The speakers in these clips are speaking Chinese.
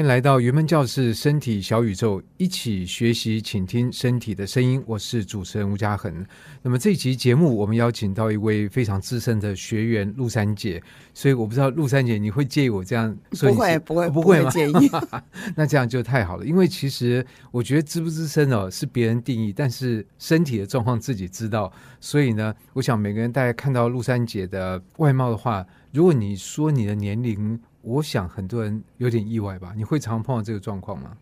欢迎来到云门教室身体小宇宙，一起学习，倾听身体的声音。我是主持人吴嘉恒。那么这一集节目，我们邀请到一位非常资深的学员陆三姐。所以我不知道陆三姐你会介意我这样说？不会，不会，不会？不会介意。那这样就太好了，因为其实我觉得资不资深哦是别人定义，但是身体的状况自己知道。所以呢，我想每个人大家看到陆三姐的外貌的话，如果你说你的年龄。我想很多人有点意外吧？你会常碰到这个状况吗？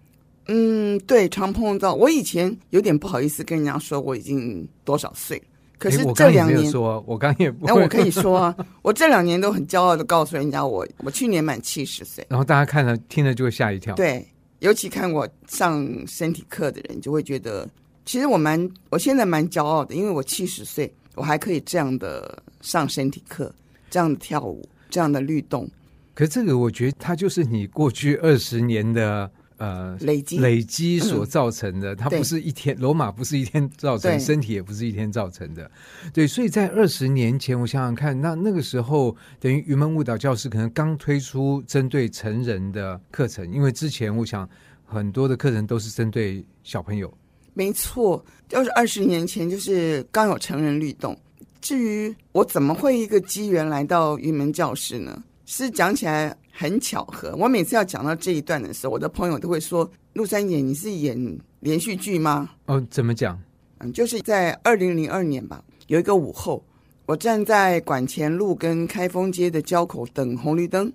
嗯，对，常碰到。我以前有点不好意思跟人家说我已经多少岁，可是这两年，说我刚也不，那我可以说啊，我这两年都很骄傲的告诉人家我，我我去年满七十岁。然后大家看了听了就会吓一跳。对，尤其看我上身体课的人就会觉得，其实我蛮我现在蛮骄傲的，因为我七十岁，我还可以这样的上身体课，这样的跳舞，这样的律动。可这个，我觉得它就是你过去二十年的呃累积累积所造成的，嗯、它不是一天罗马不是一天造成，身体也不是一天造成的。对，所以在二十年前，我想想看，那那个时候等于云门舞蹈教室可能刚推出针对成人的课程，因为之前我想很多的课程都是针对小朋友。没错，就是二十年前，就是刚有成人律动。至于我怎么会一个机缘来到云门教室呢？是讲起来很巧合。我每次要讲到这一段的时候，我的朋友都会说：“陆三姐，你是演连续剧吗？”哦，怎么讲？嗯，就是在二零零二年吧，有一个午后，我站在管前路跟开封街的交口等红绿灯，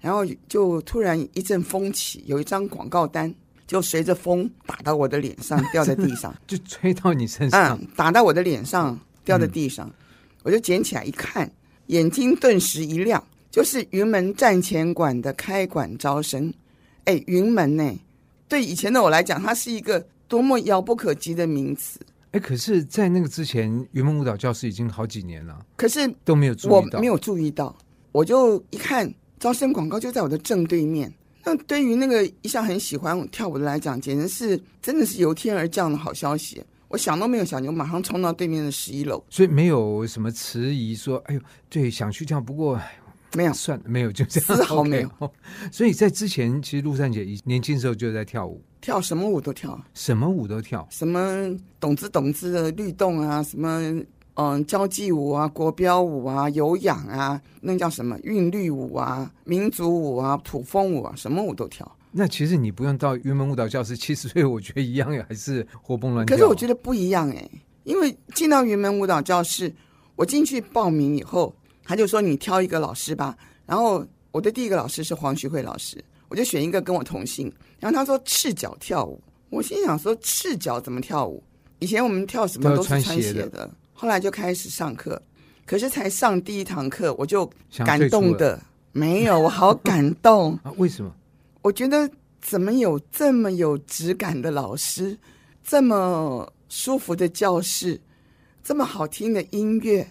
然后就突然一阵风起，有一张广告单就随着风打到我的脸上，掉在地上，就吹到你身上，嗯，打到我的脸上，掉在地上，嗯、我就捡起来一看，眼睛顿时一亮。就是云门站前馆的开馆招生，哎，云门呢？对以前的我来讲，它是一个多么遥不可及的名词。哎，可是，在那个之前，云门舞蹈教室已经好几年了，可是都没有注意到，我没有注意到。我就一看招生广告，就在我的正对面。那对于那个一向很喜欢跳舞的来讲，简直是真的是由天而降的好消息。我想都没有想，就马上冲到对面的十一楼，所以没有什么迟疑，说：“哎呦，对，想去跳。”不过。没有算了没有，就这样，丝毫 没有。Okay. 所以在之前，其实陆三姐年轻时候就在跳舞，跳什么舞都跳，什么舞都跳，什么懂之懂之的律动啊，什么嗯交际舞啊、国标舞啊、有氧啊，那叫什么韵律舞啊、民族舞啊、土风舞啊，什么舞都跳。那其实你不用到云门舞蹈教室，七十岁我觉得一样，还是活蹦乱跳。可是我觉得不一样哎，因为进到云门舞蹈教室，我进去报名以后。他就说：“你挑一个老师吧。”然后我的第一个老师是黄徐慧老师，我就选一个跟我同姓。然后他说：“赤脚跳舞。”我心想说：“赤脚怎么跳舞？以前我们跳什么都是穿鞋的。鞋的”后来就开始上课，可是才上第一堂课，我就感动的没有，我好感动 啊！为什么？我觉得怎么有这么有质感的老师，这么舒服的教室，这么好听的音乐。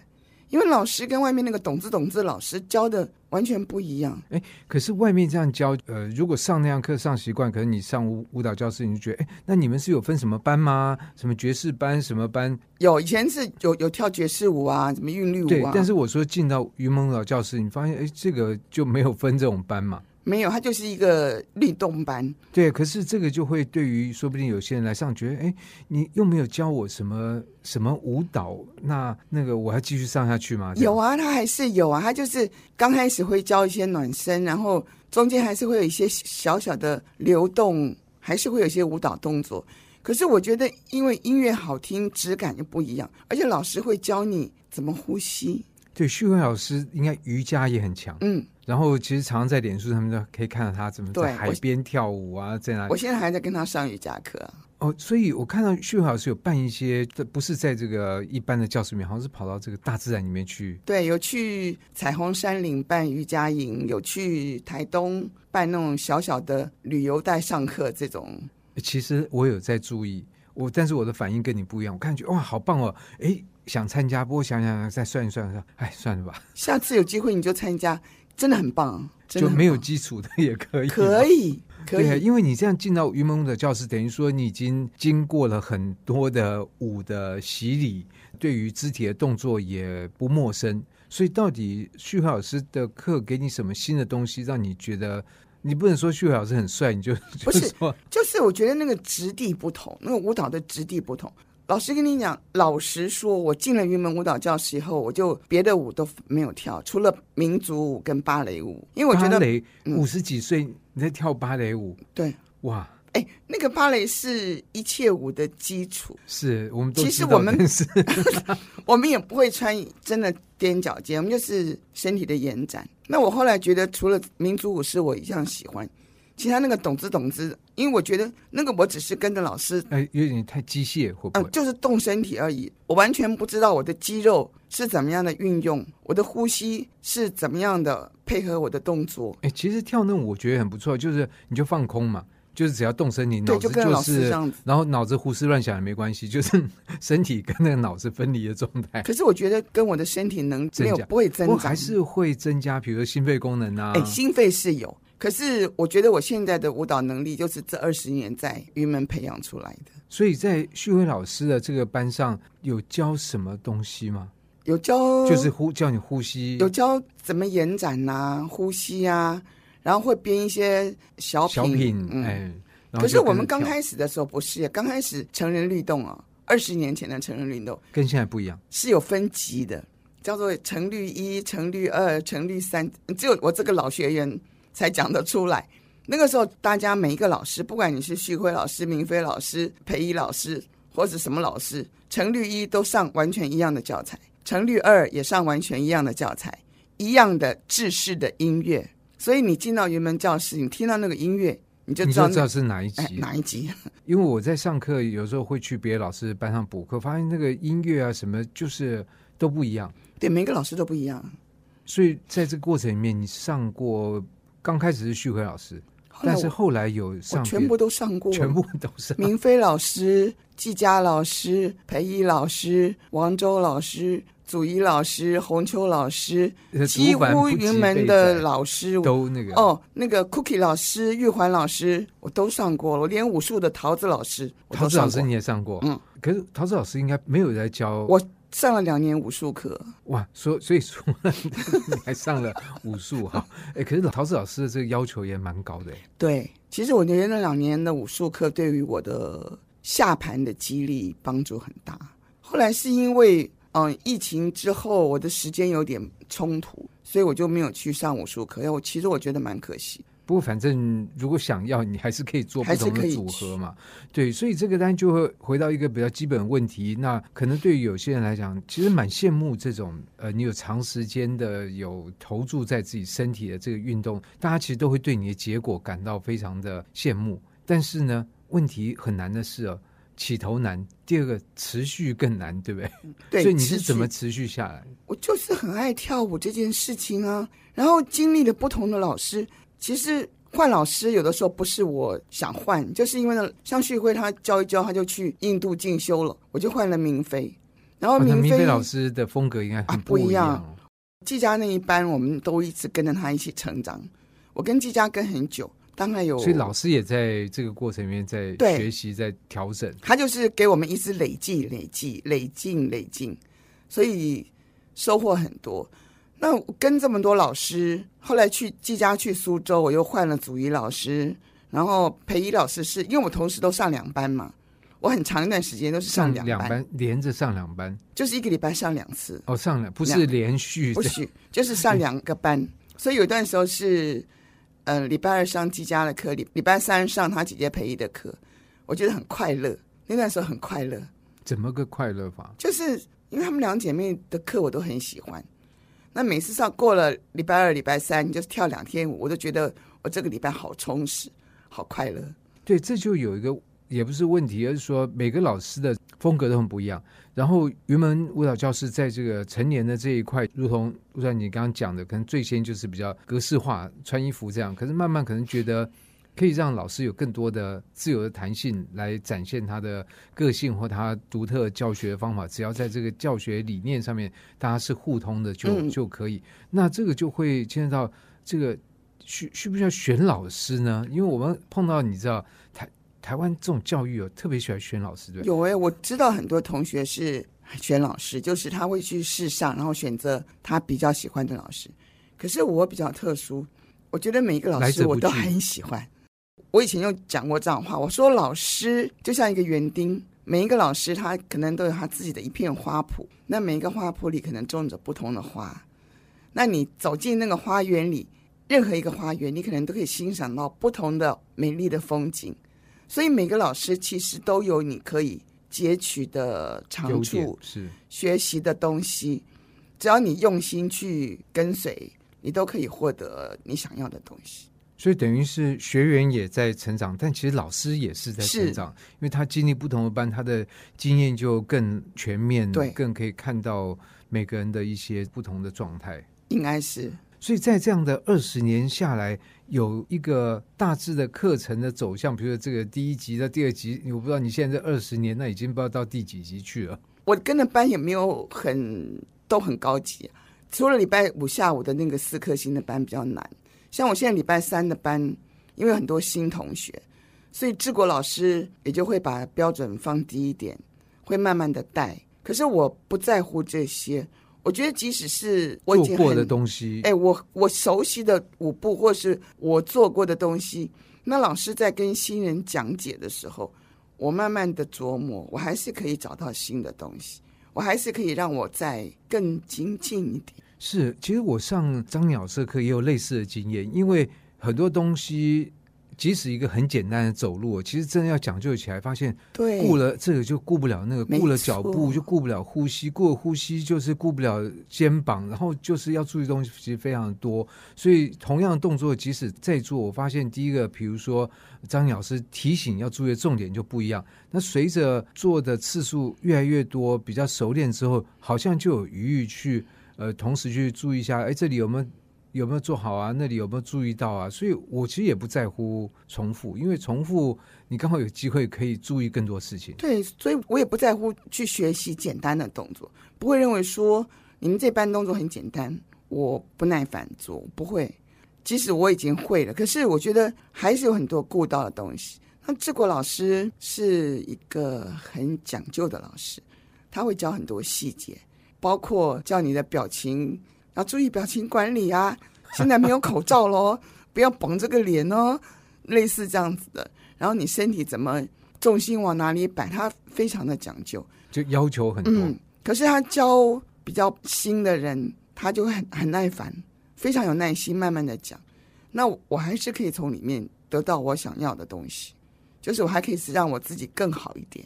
因为老师跟外面那个懂字懂字老师教的完全不一样。哎，可是外面这样教，呃，如果上那样课上习惯，可能你上舞舞蹈教室，你就觉得，哎，那你们是有分什么班吗？什么爵士班，什么班？有，以前是有有跳爵士舞啊，什么韵律舞啊。对，但是我说进到云梦舞蹈教室，你发现，哎，这个就没有分这种班嘛。没有，它就是一个律动班。对，可是这个就会对于说不定有些人来上，觉得哎，你又没有教我什么什么舞蹈，那那个我还继续上下去吗？有啊，他还是有啊，他就是刚开始会教一些暖身，然后中间还是会有一些小小的流动，还是会有一些舞蹈动作。可是我觉得，因为音乐好听，质感就不一样，而且老师会教你怎么呼吸。对，旭辉老师应该瑜伽也很强。嗯。然后其实常常在脸书上面都可以看到他怎么在海边跳舞啊，在哪里？我现在还在跟他上瑜伽课。哦，所以我看到徐慧老师有办一些，这不是在这个一般的教室里面，好像是跑到这个大自然里面去。对，有去彩虹山林办瑜伽营，有去台东办那种小小的旅游带上课这种。其实我有在注意我，但是我的反应跟你不一样。我看觉哇，好棒哦！哎，想参加，不过想想再算一算，说哎，算了吧。下次有机会你就参加。真的很棒，就没有基础的也可以，可以，可以，对，因为你这样进到云门舞的教室，等于说你已经经过了很多的舞的洗礼，对于肢体的动作也不陌生。所以，到底旭辉老师的课给你什么新的东西，让你觉得你不能说旭辉老师很帅，你就不是，就是我觉得那个质地不同，那个舞蹈的质地不同。老实跟你讲，老实说，我进了云门舞蹈教室以后，我就别的舞都没有跳，除了民族舞跟芭蕾舞，因为我觉得蕾五十几岁你在跳芭蕾舞，嗯、对，哇。哎，那个芭蕾是一切舞的基础，是我们其实我们是，我们也不会穿真的踮脚尖，我们就是身体的延展。那我后来觉得，除了民族舞是我一样喜欢，其他那个懂之懂之，因为我觉得那个我只是跟着老师，哎，有点太机械，会不会？嗯，就是动身体而已，我完全不知道我的肌肉是怎么样的运用，我的呼吸是怎么样的配合我的动作。哎，其实跳那我觉得很不错，就是你就放空嘛。就是只要动身体，脑子就是，然后脑子胡思乱想也没关系，就是身体跟那个脑子分离的状态。可是我觉得跟我的身体能没有不会增加，还是会增加，比如说心肺功能啊。哎，心肺是有，可是我觉得我现在的舞蹈能力就是这二十年在云门培养出来的。所以在旭辉老师的这个班上有教什么东西吗？有教，就是呼叫你呼吸，有教怎么延展呐、啊，呼吸啊。然后会编一些小品，小品嗯，哎。可是我们刚开始的时候不是，刚开始成人律动啊，二十年前的成人律动跟现在不一样，是有分级的，叫做成律一、成律二、成律三，只有我这个老学员才讲得出来。那个时候，大家每一个老师，不管你是旭辉老师、明飞老师、培一老师或者什么老师，成律一都上完全一样的教材，成律二也上完全一样的教材，一样的制式的音乐。所以你进到云门教室，你听到那个音乐，你就知道，你就知道是哪一集，哎，哪一集。因为我在上课，有时候会去别的老师班上补课，发现那个音乐啊什么，就是都不一样。对，每个老师都不一样。所以在这个过程里面，你上过刚开始是旭辉老师，但是后来有上，全部都上过，全部都上。明飞老师、季佳老师、裴一老师、王周老师。祖仪老师、洪秋老师，几乎云门的老师都那个哦，那个 Cookie 老师、玉环老师，我都上过了。我连武术的桃子老师，桃子老师你也上过？嗯，可是桃子老师应该没有在教。我上了两年武术课。哇，所所以说 你还上了武术哈？哎，可是陶子老师的这个要求也蛮高的。对，其实我觉得那两年的武术课对于我的下盘的激励帮助很大。后来是因为。嗯，疫情之后我的时间有点冲突，所以我就没有去上武术课。我其实我觉得蛮可惜。不过反正如果想要，你还是可以做不同的组合嘛。对，所以这个单就会回到一个比较基本的问题。那可能对于有些人来讲，其实蛮羡慕这种呃，你有长时间的有投注在自己身体的这个运动，大家其实都会对你的结果感到非常的羡慕。但是呢，问题很难的是哦。起头难，第二个持续更难，对不对？对，所以你是怎么持续下来？我就是很爱跳舞这件事情啊，然后经历了不同的老师。其实换老师有的时候不是我想换，就是因为呢，像旭辉他教一教，他就去印度进修了，我就换了明飞。然后明飞，哦、老师的风格应该很不一样。啊、不一样。季佳那一班，我们都一直跟着他一起成长。我跟季佳跟很久。当然有，所以老师也在这个过程里面在学习，在调整。他就是给我们一直累计、累计、累进、累进，所以收获很多。那跟这么多老师，后来去季佳去苏州，我又换了祖仪老师，然后培一老师是因为我同时都上两班嘛，我很长一段时间都是上两班，两班连着上两班，就是一个礼拜上两次。哦，上两不是连续，不是就是上两个班，所以有段时候是。嗯，礼拜二上季佳的课，礼礼拜三上他姐姐培一的课，我觉得很快乐。那段时候很快乐，怎么个快乐法？就是因为他们两姐妹的课我都很喜欢。那每次上过了礼拜二、礼拜三，你就跳两天舞，我都觉得我这个礼拜好充实，好快乐。对，这就有一个。也不是问题，而是说每个老师的风格都很不一样。然后云门舞蹈教室在这个成年的这一块，如同如同你刚刚讲的，可能最先就是比较格式化，穿衣服这样。可是慢慢可能觉得可以让老师有更多的自由的弹性来展现他的个性或他独特教学的方法。只要在这个教学理念上面大家是互通的就，就、嗯、就可以。那这个就会牵涉到这个需需不需要选老师呢？因为我们碰到你知道台。台湾这种教育哦特别喜欢选老师，对？有哎、欸，我知道很多同学是选老师，就是他会去试上，然后选择他比较喜欢的老师。可是我比较特殊，我觉得每一个老师我都很喜欢。我以前就讲过这样的话，我说老师就像一个园丁，每一个老师他可能都有他自己的一片花圃，那每一个花圃里可能种着不同的花。那你走进那个花园里，任何一个花园，你可能都可以欣赏到不同的美丽的风景。所以每个老师其实都有你可以截取的长处，是学习的东西。只要你用心去跟随，你都可以获得你想要的东西。所以等于是学员也在成长，但其实老师也是在成长，因为他经历不同的班，他的经验就更全面，对，更可以看到每个人的一些不同的状态。应该是。所以在这样的二十年下来，有一个大致的课程的走向，比如说这个第一集到第二集，我不知道你现在这二十年，那已经不知道到第几集去了。我跟的班也没有很。都很高级，除了礼拜五下午的那个四颗星的班比较难。像我现在礼拜三的班，因为很多新同学，所以治国老师也就会把标准放低一点，会慢慢的带。可是我不在乎这些，我觉得即使是我已经做过的东西，哎，我我熟悉的舞步或是我做过的东西，那老师在跟新人讲解的时候，我慢慢的琢磨，我还是可以找到新的东西。我还是可以让我再更精进一点。是，其实我上张鸟社课也有类似的经验，因为很多东西。即使一个很简单的走路，其实真的要讲究起来，发现对顾了这个就顾不了那个，顾了脚步就顾不了呼吸，顾了呼吸就是顾不了肩膀，然后就是要注意的东西其实非常多。所以同样的动作，即使在做，我发现第一个，比如说张老师提醒要注意的重点就不一样。那随着做的次数越来越多，比较熟练之后，好像就有余裕去呃，同时去注意一下，哎，这里有没有？有没有做好啊？那里有没有注意到啊？所以我其实也不在乎重复，因为重复你刚好有机会可以注意更多事情。对，所以我也不在乎去学习简单的动作，不会认为说你们这班动作很简单，我不耐烦做，不会。即使我已经会了，可是我觉得还是有很多顾到的东西。那治国老师是一个很讲究的老师，他会教很多细节，包括叫你的表情。要注意表情管理啊！现在没有口罩喽，不要绷这个脸哦，类似这样子的。然后你身体怎么重心往哪里摆，他非常的讲究，就要求很多。嗯，可是他教比较新的人，他就很很耐烦，非常有耐心，慢慢的讲。那我还是可以从里面得到我想要的东西，就是我还可以是让我自己更好一点。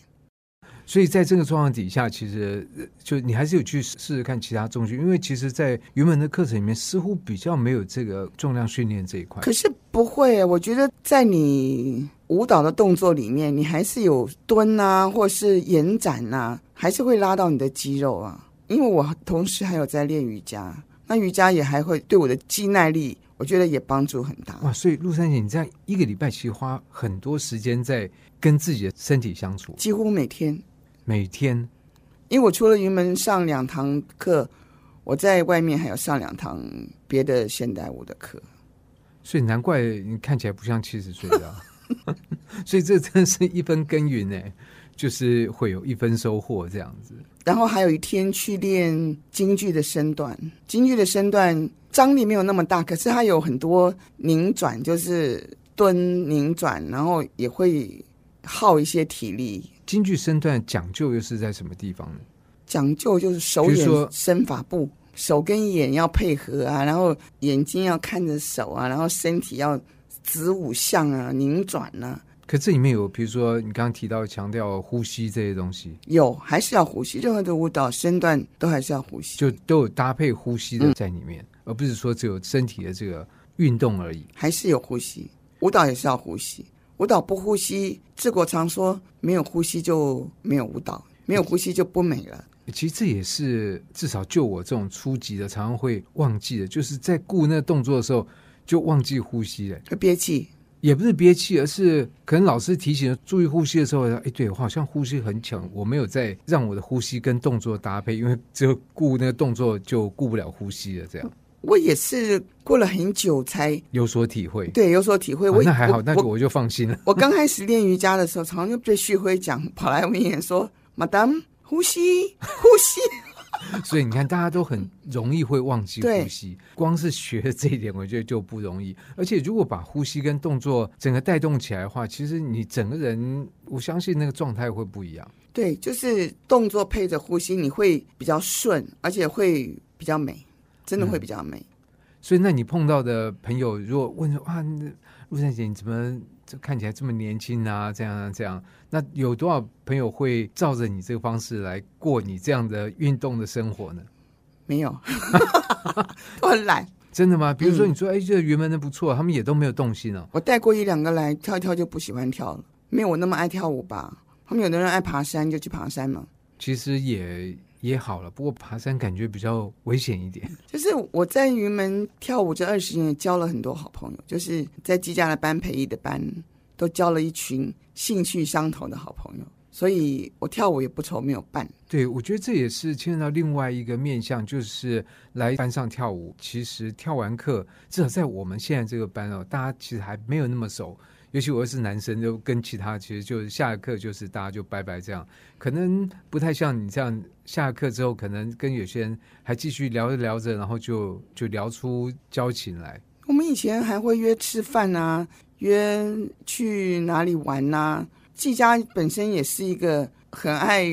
所以在这个状况底下，其实就你还是有去试试看其他重训，因为其实，在原本的课程里面，似乎比较没有这个重量训练这一块。可是不会，我觉得在你舞蹈的动作里面，你还是有蹲啊，或是延展啊，还是会拉到你的肌肉啊。因为我同时还有在练瑜伽，那瑜伽也还会对我的肌耐力，我觉得也帮助很大。哇，所以陆珊姐，你这样一个礼拜其实花很多时间在跟自己的身体相处，几乎每天。每天，因为我除了云门上两堂课，我在外面还有上两堂别的现代舞的课，所以难怪你看起来不像七十岁的。所以这真的是一分耕耘呢，就是会有一分收获这样子。然后还有一天去练京剧的身段，京剧的身段张力没有那么大，可是它有很多拧转，就是蹲拧转，然后也会耗一些体力。京剧身段讲究又是在什么地方呢？讲究就是手眼身法步，手跟眼要配合啊，然后眼睛要看着手啊，然后身体要子午相啊、拧转啊。可这里面有，比如说你刚刚提到强调呼吸这些东西，有还是要呼吸？任何的舞蹈身段都还是要呼吸，就都有搭配呼吸的在里面，嗯、而不是说只有身体的这个运动而已。还是有呼吸，舞蹈也是要呼吸。舞蹈不呼吸，治国常说没有呼吸就没有舞蹈，没有呼吸就不美了。其实这也是至少就我这种初级的，常常会忘记的，就是在顾那个动作的时候就忘记呼吸了，会憋气，也不是憋气，而是可能老师提醒注意呼吸的时候，哎，对我好像呼吸很强，我没有在让我的呼吸跟动作搭配，因为只有顾那个动作就顾不了呼吸了，这样。我也是过了很久才有所体会，对，有所体会。我、哦、那还好，那就我就放心了。我刚开始练瑜伽的时候，常常就对旭辉讲，跑来我面前说：“Madam，呼吸，呼吸。”所以你看，大家都很容易会忘记呼吸。光是学这一点，我觉得就不容易。而且，如果把呼吸跟动作整个带动起来的话，其实你整个人，我相信那个状态会不一样。对，就是动作配着呼吸，你会比较顺，而且会比较美，真的会比较美。嗯、所以，那你碰到的朋友，如果问说啊，陆珊姐，你怎么？这看起来这么年轻啊，这样、啊、这样，那有多少朋友会照着你这个方式来过你这样的运动的生活呢？没有，都很懒。真的吗？比如说你说，嗯、哎，这个云门的不错，他们也都没有动心哦。我带过一两个来跳一跳就不喜欢跳了，没有我那么爱跳舞吧？他们有的人爱爬山就去爬山嘛。其实也。也好了，不过爬山感觉比较危险一点。就是我在云门跳舞这二十年，交了很多好朋友，就是在季家的班、培艺的班，都交了一群兴趣相投的好朋友。所以我跳舞也不愁没有伴。对，我觉得这也是牵扯到另外一个面向，就是来班上跳舞。其实跳完课，至少在我们现在这个班哦，大家其实还没有那么熟。尤其我是男生，就跟其他其实就是下课就是大家就拜拜这样，可能不太像你这样下课之后，可能跟有些人还继续聊着聊着，然后就就聊出交情来。我们以前还会约吃饭啊，约去哪里玩呐、啊。季家本身也是一个很爱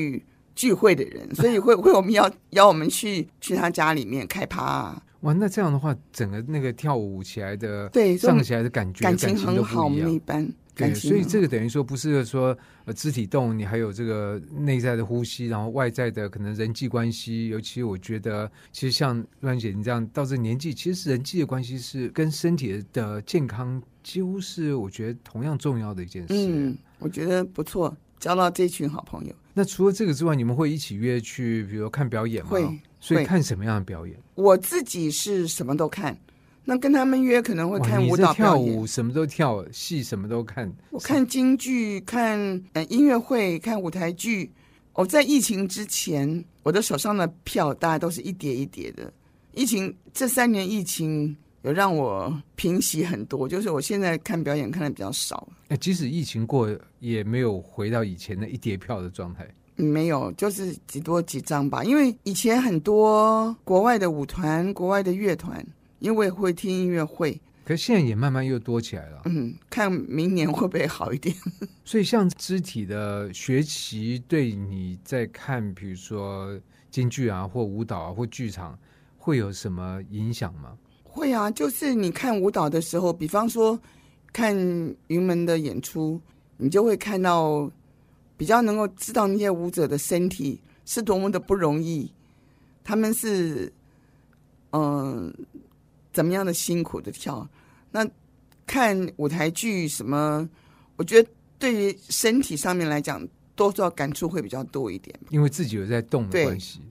聚会的人，所以会会我们要邀我们去去他家里面开趴啊。哇，那这样的话，整个那个跳舞起来的，对，上起来的感觉，感情很好，我们一般。对，所以这个等于说不是说呃肢体动，你还有这个内在的呼吸，然后外在的可能人际关系。尤其我觉得，其实像乱姐你这样到这年纪，其实人际的关系是跟身体的健康几乎是我觉得同样重要的一件事。嗯，我觉得不错，交到这群好朋友。那除了这个之外，你们会一起约去，比如说看表演吗？会。所以看什么样的表演？我自己是什么都看，那跟他们约可能会看舞蹈表演，跳舞什么都跳，戏什么都看。我看京剧，看呃音乐会，看舞台剧。我在疫情之前，我的手上的票大概都是一叠一叠的。疫情这三年，疫情有让我平息很多，就是我现在看表演看的比较少。哎，即使疫情过，也没有回到以前的一叠票的状态。没有，就是几多几张吧。因为以前很多国外的舞团、国外的乐团，因为会听音乐会，可是现在也慢慢又多起来了。嗯，看明年会不会好一点？所以，像肢体的学习，对你在看，比如说京剧啊，或舞蹈啊，或剧场，会有什么影响吗？会啊，就是你看舞蹈的时候，比方说看云门的演出，你就会看到。比较能够知道那些舞者的身体是多么的不容易，他们是嗯、呃、怎么样的辛苦的跳。那看舞台剧什么，我觉得对于身体上面来讲，多少感触会比较多一点，因为自己有在动的关系。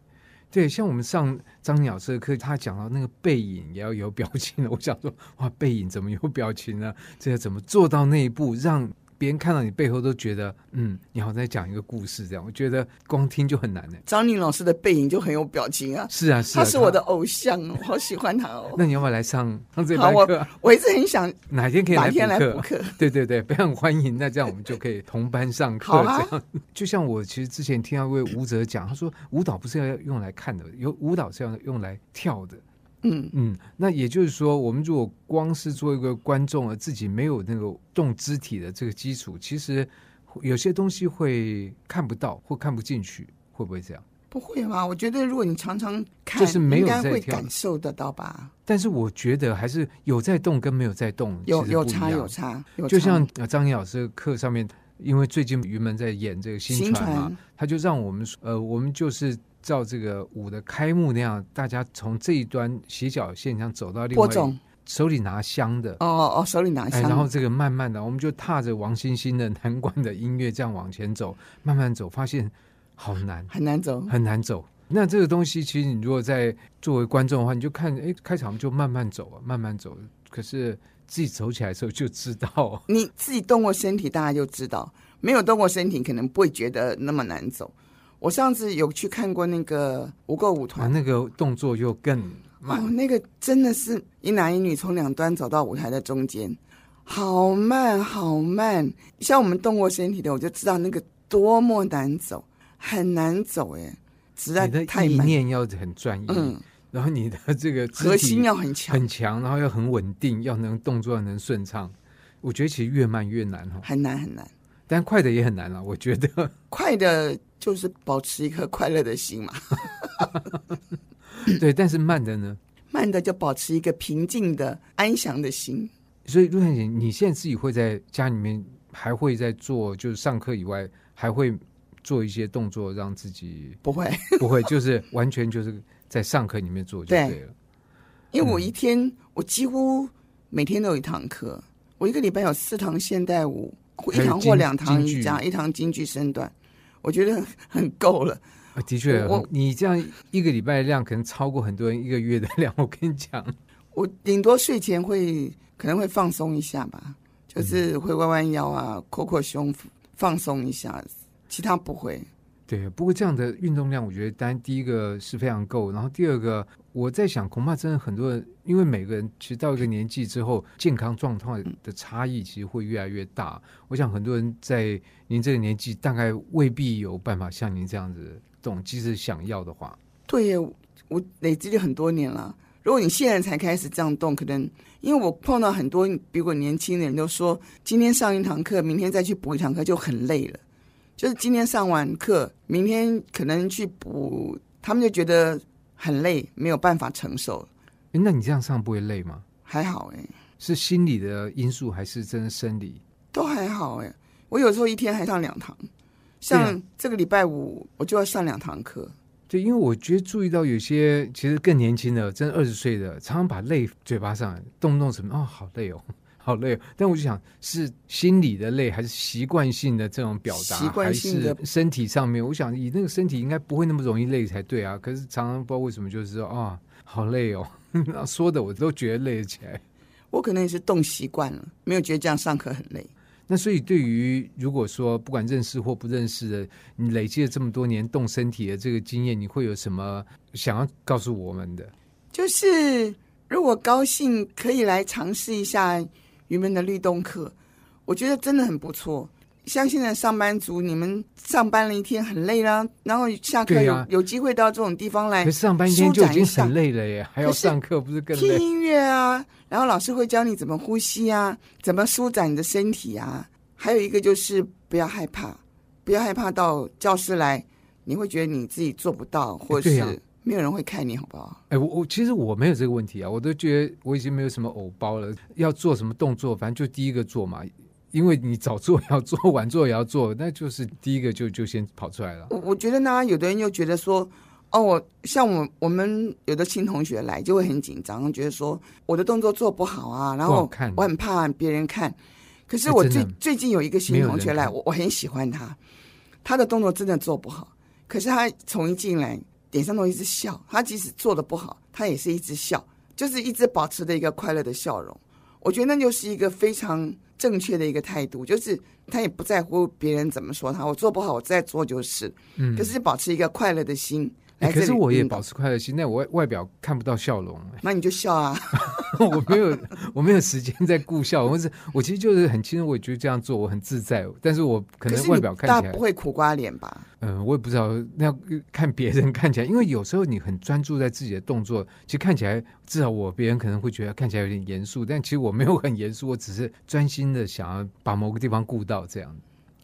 对，像我们上张鸟这个课，他讲到那个背影也要有表情了。我想说，哇，背影怎么有表情呢？这要怎么做到那一步让？别人看到你背后都觉得，嗯，你好像在讲一个故事这样。我觉得光听就很难呢。张宁老师的背影就很有表情啊。是啊，是啊，他是我的偶像哦，我好喜欢他哦。那你要不要来上上这堂课？我我一直很想哪天可以来补课。来补课。对对对，非常欢迎。那这样我们就可以同班上课。这样，啊、就像我其实之前听到一位舞者讲，他说舞蹈不是要用来看的，有舞蹈是要用来跳的。嗯嗯，那也就是说，我们如果光是做一个观众，而自己没有那个动肢体的这个基础，其实有些东西会看不到或看不进去，会不会这样？不会吧？我觉得如果你常常看，就是没有会感受得到吧。但是我觉得还是有在动跟没有在动有有差有差。有差就像张颖老师课上面，因为最近云门在演这个新传嘛，他就让我们呃，我们就是。照这个舞的开幕那样，大家从这一端斜角线上走到另外一端，手里拿香的。哦哦哦，手里拿香，然后这个慢慢的，我们就踏着王星星的南管的音乐这样往前走，慢慢走，发现好难，很难走，很难走。那这个东西，其实你如果在作为观众的话，你就看，哎，开场就慢慢走啊，慢慢走。可是自己走起来的时候就知道，你自己动过身体，大家就知道；没有动过身体，可能不会觉得那么难走。我上次有去看过那个无垢舞团，那个动作就更慢。哦，那个真的是一男一女从两端走到舞台的中间，好慢好慢。像我们动过身体的，我就知道那个多么难走，很难走哎。实在太意念要很专一，嗯，然后你的这个核心要很强，很强，然后要很稳定，要能动作要能顺畅。我觉得其实越慢越难哦，很难很难，但快的也很难了。我觉得快的就是保持一颗快乐的心嘛，对。但是慢的呢？慢的就保持一个平静的安详的心。所以陆小姐，你现在自己会在家里面还会在做，就是上课以外还会做一些动作，让自己不会不会，就是完全就是在上课里面做就对了。对，因为我一天、嗯、我几乎每天都有一堂课。我一个礼拜有四堂现代舞，一堂或两堂瑜伽，一堂京剧身段，我觉得很够了。啊，的确，我你这样一个礼拜的量可能超过很多人一个月的量。我跟你讲，我顶多睡前会可能会放松一下吧，就是会弯弯腰啊，扩扩胸，放松一下，其他不会。对，不过这样的运动量，我觉得当然第一个是非常够，然后第二个我在想，恐怕真的很多人，因为每个人其实到一个年纪之后，健康状况的差异其实会越来越大。我想很多人在您这个年纪，大概未必有办法像您这样子动，即使想要的话。对，我累积了很多年了。如果你现在才开始这样动，可能因为我碰到很多比我年轻的人都说，今天上一堂课，明天再去补一堂课就很累了。就是今天上完课，明天可能去补，他们就觉得很累，没有办法承受。哎，那你这样上不会累吗？还好哎，是心理的因素还是真的生理？都还好哎。我有时候一天还上两堂，像这个礼拜五我就要上两堂课。对，因为我觉得注意到有些其实更年轻的，真的二十岁的，常常把累嘴巴上，动不动什么哦，好累哦。好累，哦但我就想是心理的累，还是习惯性的这种表达，习惯性的还是身体上面？我想以那个身体应该不会那么容易累才对啊。可是常常不知道为什么，就是说啊、哦，好累哦，说的我都觉得累起来。我可能也是动习惯了，没有觉得这样上课很累。那所以对于如果说不管认识或不认识的，你累积了这么多年动身体的这个经验，你会有什么想要告诉我们的？就是如果高兴，可以来尝试一下。云门的律动课，我觉得真的很不错。像现在上班族，你们上班了一天很累啦，然后下课有、啊、有机会到这种地方来，上班一天就已经很累了耶，还要上课，不是更累？听音乐啊，然后老师会教你怎么呼吸啊，怎么舒展你的身体啊。还有一个就是不要害怕，不要害怕到教室来，你会觉得你自己做不到，或者是。没有人会看你好不好？哎，我我其实我没有这个问题啊，我都觉得我已经没有什么偶包了。要做什么动作，反正就第一个做嘛。因为你早做也要做，晚做也要做，那就是第一个就就先跑出来了。我我觉得呢，有的人又觉得说，哦，我像我我们有的新同学来就会很紧张，觉得说我的动作做不好啊，然后我很怕别人看。可是我最最近有一个新同学来，我我很喜欢他，他的动作真的做不好，可是他从一进来。脸上都一直笑，他即使做的不好，他也是一直笑，就是一直保持着一个快乐的笑容。我觉得那就是一个非常正确的一个态度，就是他也不在乎别人怎么说他，我做不好，我再做就是。嗯，可是保持一个快乐的心。可是我也保持快乐心，那我外外表看不到笑容。那 你就笑啊！我没有，我没有时间在顾笑。我是，我其实就是很轻松，我也觉得这样做我很自在。但是我可能外表看起来不会苦瓜脸吧？嗯，我也不知道。那要看别人看起来，因为有时候你很专注在自己的动作，其实看起来至少我别人可能会觉得看起来有点严肃，但其实我没有很严肃，我只是专心的想要把某个地方顾到这样。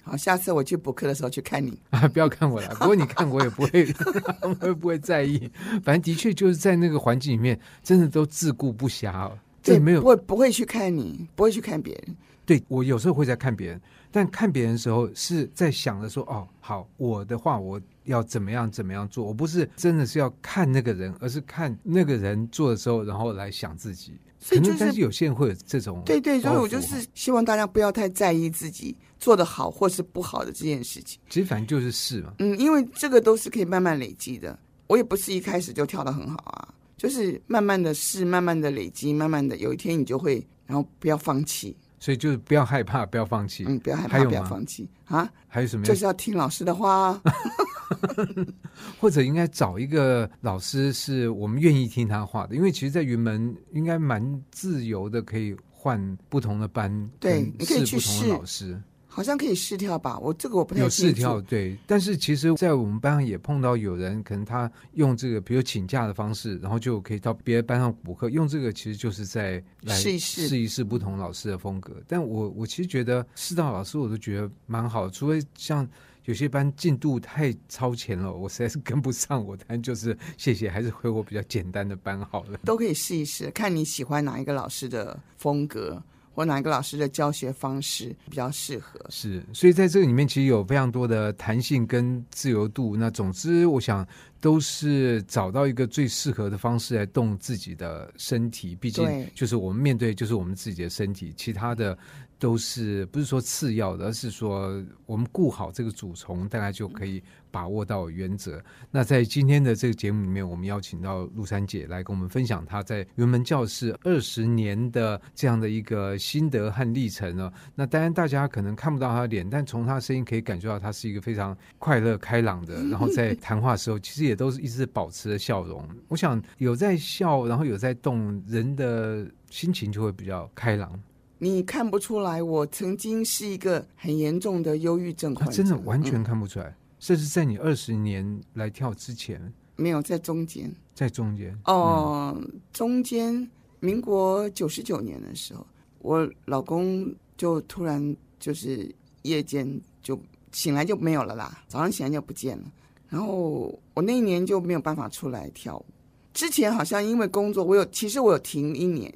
好，下次我去补课的时候去看你 啊！不要看我了，不过你看我也不会，我也不会在意。反正的确就是在那个环境里面，真的都自顾不暇哦。对，没有，不会不会去看你，不会去看别人。对，我有时候会在看别人，但看别人的时候是在想着说：哦，好，我的话我要怎么样怎么样做。我不是真的是要看那个人，而是看那个人做的时候，然后来想自己。所以就是，但是有些人会有这种对对，所以我就是希望大家不要太在意自己做的好或是不好的这件事情。其实反正就是试嘛。嗯，因为这个都是可以慢慢累积的。我也不是一开始就跳的很好啊，就是慢慢的试，慢慢的累积，慢慢的有一天你就会，然后不要放弃。所以就是不要害怕，不要放弃。嗯，不要害怕，不要放弃啊！还有什么？就是要听老师的话，或者应该找一个老师是我们愿意听他话的。因为其实，在云门应该蛮自由的，可以换不同的班，对，你可以去试不同的老师。好像可以试跳吧？我这个我不太。有试跳，对。但是其实，在我们班上也碰到有人，可能他用这个，比如请假的方式，然后就可以到别的班上补课。用这个其实就是在来试一试，试一试不同老师的风格。但我我其实觉得试到老师，我都觉得蛮好。除非像有些班进度太超前了，我实在是跟不上。我当然就是谢谢，还是回我比较简单的班好了。都可以试一试，看你喜欢哪一个老师的风格。或哪一个老师的教学方式比较适合？是，所以在这个里面其实有非常多的弹性跟自由度。那总之，我想都是找到一个最适合的方式来动自己的身体。毕竟，就是我们面对就是我们自己的身体，其他的。都是不是说次要的，而是说我们顾好这个主从，大家就可以把握到原则。那在今天的这个节目里面，我们邀请到陆珊姐来跟我们分享她在云门教室二十年的这样的一个心得和历程呢。那当然大家可能看不到她的脸，但从她的声音可以感觉到她是一个非常快乐开朗的。然后在谈话的时候，其实也都是一直保持着笑容。我想有在笑，然后有在动，人的心情就会比较开朗。你看不出来，我曾经是一个很严重的忧郁症患者，啊，真的完全看不出来。嗯、这是在你二十年来跳之前，没有在中间，在中间哦，嗯、中间民国九十九年的时候，我老公就突然就是夜间就醒来就没有了啦，早上醒来就不见了。然后我那一年就没有办法出来跳舞。之前好像因为工作，我有其实我有停一年。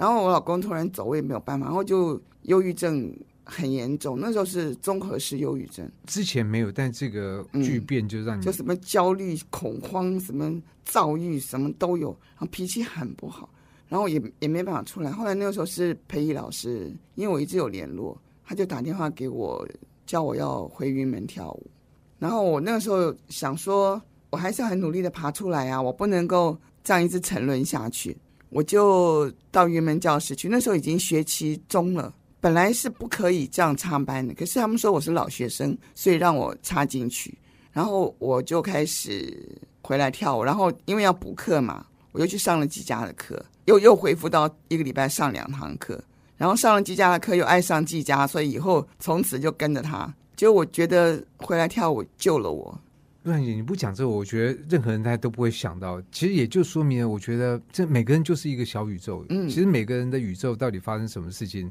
然后我老公突然走，我也没有办法，然后就忧郁症很严重，那时候是综合式忧郁症。之前没有，但这个巨变就让你、嗯、就什么焦虑、恐慌、什么躁郁，什么都有，然后脾气很不好，然后也也没办法出来。后来那个时候是培仪老师，因为我一直有联络，他就打电话给我，叫我要回云门跳舞。然后我那个时候想说，我还是很努力的爬出来啊，我不能够这样一直沉沦下去。我就到云门教室去，那时候已经学期中了，本来是不可以这样插班的，可是他们说我是老学生，所以让我插进去，然后我就开始回来跳舞，然后因为要补课嘛，我又去上了季家的课，又又恢复到一个礼拜上两堂课，然后上了季家的课又爱上季家，所以以后从此就跟着他，就我觉得回来跳舞救了我。鹿珊姐，你不讲这个，我觉得任何人大家都不会想到。其实也就说明了，我觉得这每个人就是一个小宇宙。嗯，其实每个人的宇宙到底发生什么事情，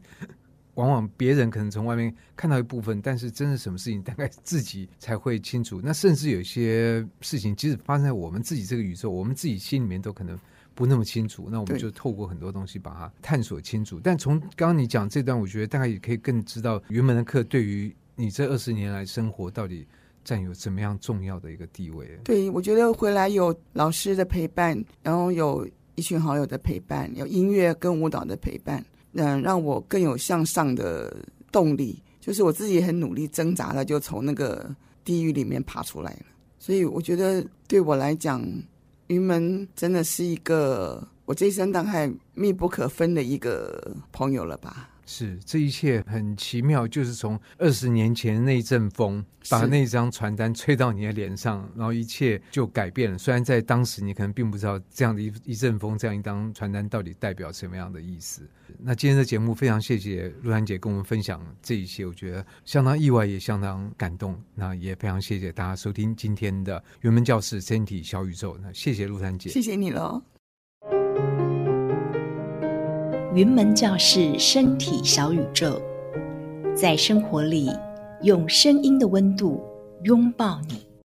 往往别人可能从外面看到一部分，但是真的什么事情，大概自己才会清楚。那甚至有些事情，即使发生在我们自己这个宇宙，我们自己心里面都可能不那么清楚。那我们就透过很多东西把它探索清楚。但从刚刚你讲这段，我觉得大概也可以更知道云门的课对于你这二十年来生活到底。占有怎么样重要的一个地位？对，我觉得回来有老师的陪伴，然后有一群好友的陪伴，有音乐跟舞蹈的陪伴，嗯，让我更有向上的动力。就是我自己很努力挣扎了，就从那个地狱里面爬出来了。所以我觉得对我来讲，云门真的是一个我这一生当中密不可分的一个朋友了吧。是，这一切很奇妙，就是从二十年前那一阵风，把那张传单吹到你的脸上，然后一切就改变了。虽然在当时你可能并不知道这样的一一阵风，这样一张传单到底代表什么样的意思。那今天的节目非常谢谢鹿珊姐跟我们分享这一些，我觉得相当意外，也相当感动。那也非常谢谢大家收听今天的云门教室身体小宇宙。那谢谢鹿珊姐，谢谢你了。云门教室，身体小宇宙，在生活里用声音的温度拥抱你。